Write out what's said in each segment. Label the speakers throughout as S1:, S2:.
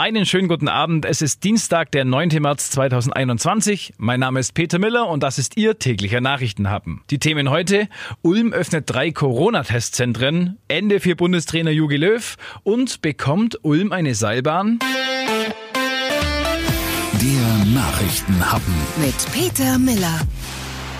S1: Einen schönen guten Abend. Es ist Dienstag, der 9. März 2021. Mein Name ist Peter Miller und das ist Ihr täglicher Nachrichtenhappen. Die Themen heute: Ulm öffnet drei Corona-Testzentren, Ende für Bundestrainer Jogi Löw und bekommt Ulm eine Seilbahn?
S2: Der Nachrichtenhappen
S3: mit Peter Miller.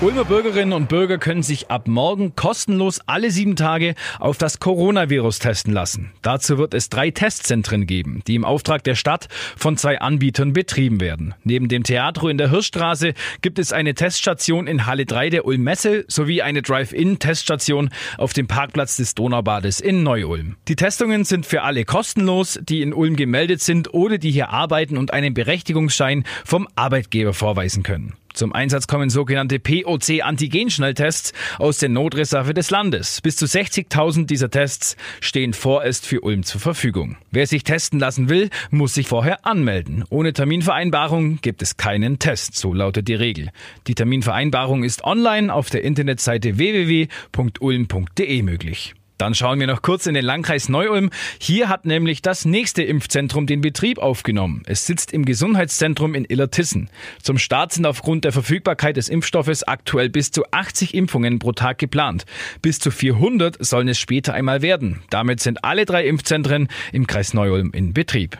S1: Ulmer Bürgerinnen und Bürger können sich ab morgen kostenlos alle sieben Tage auf das Coronavirus testen lassen. Dazu wird es drei Testzentren geben, die im Auftrag der Stadt von zwei Anbietern betrieben werden. Neben dem Theatro in der Hirschstraße gibt es eine Teststation in Halle 3 der Ulm Messe sowie eine Drive-In-Teststation auf dem Parkplatz des Donaubades in Neu-Ulm. Die Testungen sind für alle kostenlos, die in Ulm gemeldet sind oder die hier arbeiten und einen Berechtigungsschein vom Arbeitgeber vorweisen können. Zum Einsatz kommen sogenannte POC-Antigen-Schnelltests aus der Notreserve des Landes. Bis zu 60.000 dieser Tests stehen vorerst für Ulm zur Verfügung. Wer sich testen lassen will, muss sich vorher anmelden. Ohne Terminvereinbarung gibt es keinen Test, so lautet die Regel. Die Terminvereinbarung ist online auf der Internetseite www.ulm.de möglich. Dann schauen wir noch kurz in den Landkreis Neu-Ulm. Hier hat nämlich das nächste Impfzentrum den Betrieb aufgenommen. Es sitzt im Gesundheitszentrum in Illertissen. Zum Start sind aufgrund der Verfügbarkeit des Impfstoffes aktuell bis zu 80 Impfungen pro Tag geplant. Bis zu 400 sollen es später einmal werden. Damit sind alle drei Impfzentren im Kreis Neu-Ulm in Betrieb.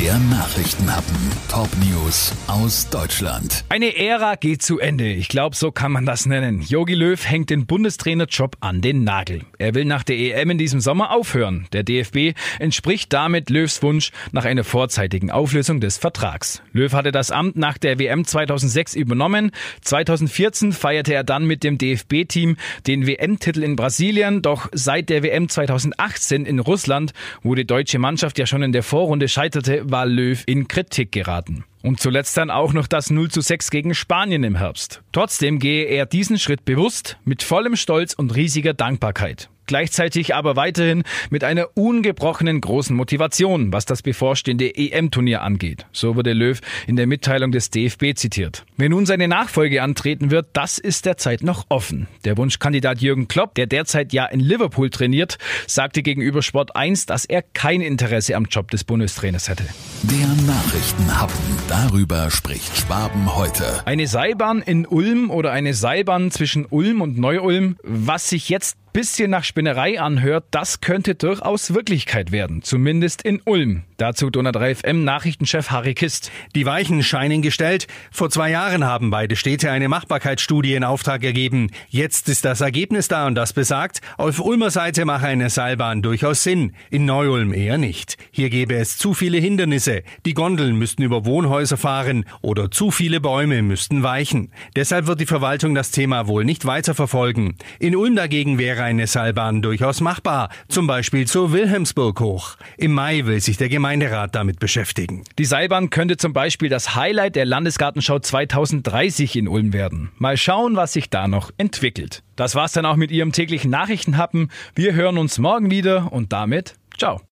S2: Der Nachrichtenhappen. Top News aus Deutschland.
S1: Eine Ära geht zu Ende. Ich glaube, so kann man das nennen. Jogi Löw hängt den Bundestrainerjob an den Nagel. Er will nach der EM in diesem Sommer aufhören. Der DFB entspricht damit Löws Wunsch nach einer vorzeitigen Auflösung des Vertrags. Löw hatte das Amt nach der WM 2006 übernommen. 2014 feierte er dann mit dem DFB-Team den WM-Titel in Brasilien. Doch seit der WM 2018 in Russland, wo die deutsche Mannschaft ja schon in der Vorrunde scheiterte, war Löw in Kritik geraten. Und zuletzt dann auch noch das 0 zu 6 gegen Spanien im Herbst. Trotzdem gehe er diesen Schritt bewusst, mit vollem Stolz und riesiger Dankbarkeit. Gleichzeitig aber weiterhin mit einer ungebrochenen großen Motivation, was das bevorstehende EM-Turnier angeht. So wurde Löw in der Mitteilung des DFB zitiert. Wer nun seine Nachfolge antreten wird, das ist derzeit noch offen. Der Wunschkandidat Jürgen Klopp, der derzeit ja in Liverpool trainiert, sagte gegenüber Sport 1, dass er kein Interesse am Job des Bundestrainers hätte.
S2: Der Nachrichtenhappen. Darüber spricht Schwaben heute.
S1: Eine Seilbahn in Ulm oder eine Seilbahn zwischen Ulm und Neu-Ulm, was sich jetzt bisschen nach Spinnerei anhört, das könnte durchaus Wirklichkeit werden, zumindest in Ulm. Dazu Donner 3 FM Nachrichtenchef Harry Kist.
S4: Die Weichen scheinen gestellt. Vor zwei Jahren haben beide Städte eine Machbarkeitsstudie in Auftrag gegeben. Jetzt ist das Ergebnis da und das besagt, auf Ulmer Seite mache eine Seilbahn durchaus Sinn, in Neu-Ulm eher nicht. Hier gäbe es zu viele Hindernisse. Die Gondeln müssten über Wohnhäuser fahren oder zu viele Bäume müssten weichen. Deshalb wird die Verwaltung das Thema wohl nicht weiterverfolgen. In Ulm dagegen wäre eine Seilbahn durchaus machbar, zum Beispiel zur Wilhelmsburg hoch. Im Mai will sich der Gemeinderat damit beschäftigen.
S1: Die Seilbahn könnte zum Beispiel das Highlight der Landesgartenschau 2030 in Ulm werden. Mal schauen, was sich da noch entwickelt. Das war's dann auch mit Ihrem täglichen Nachrichtenhappen. Wir hören uns morgen wieder und damit ciao.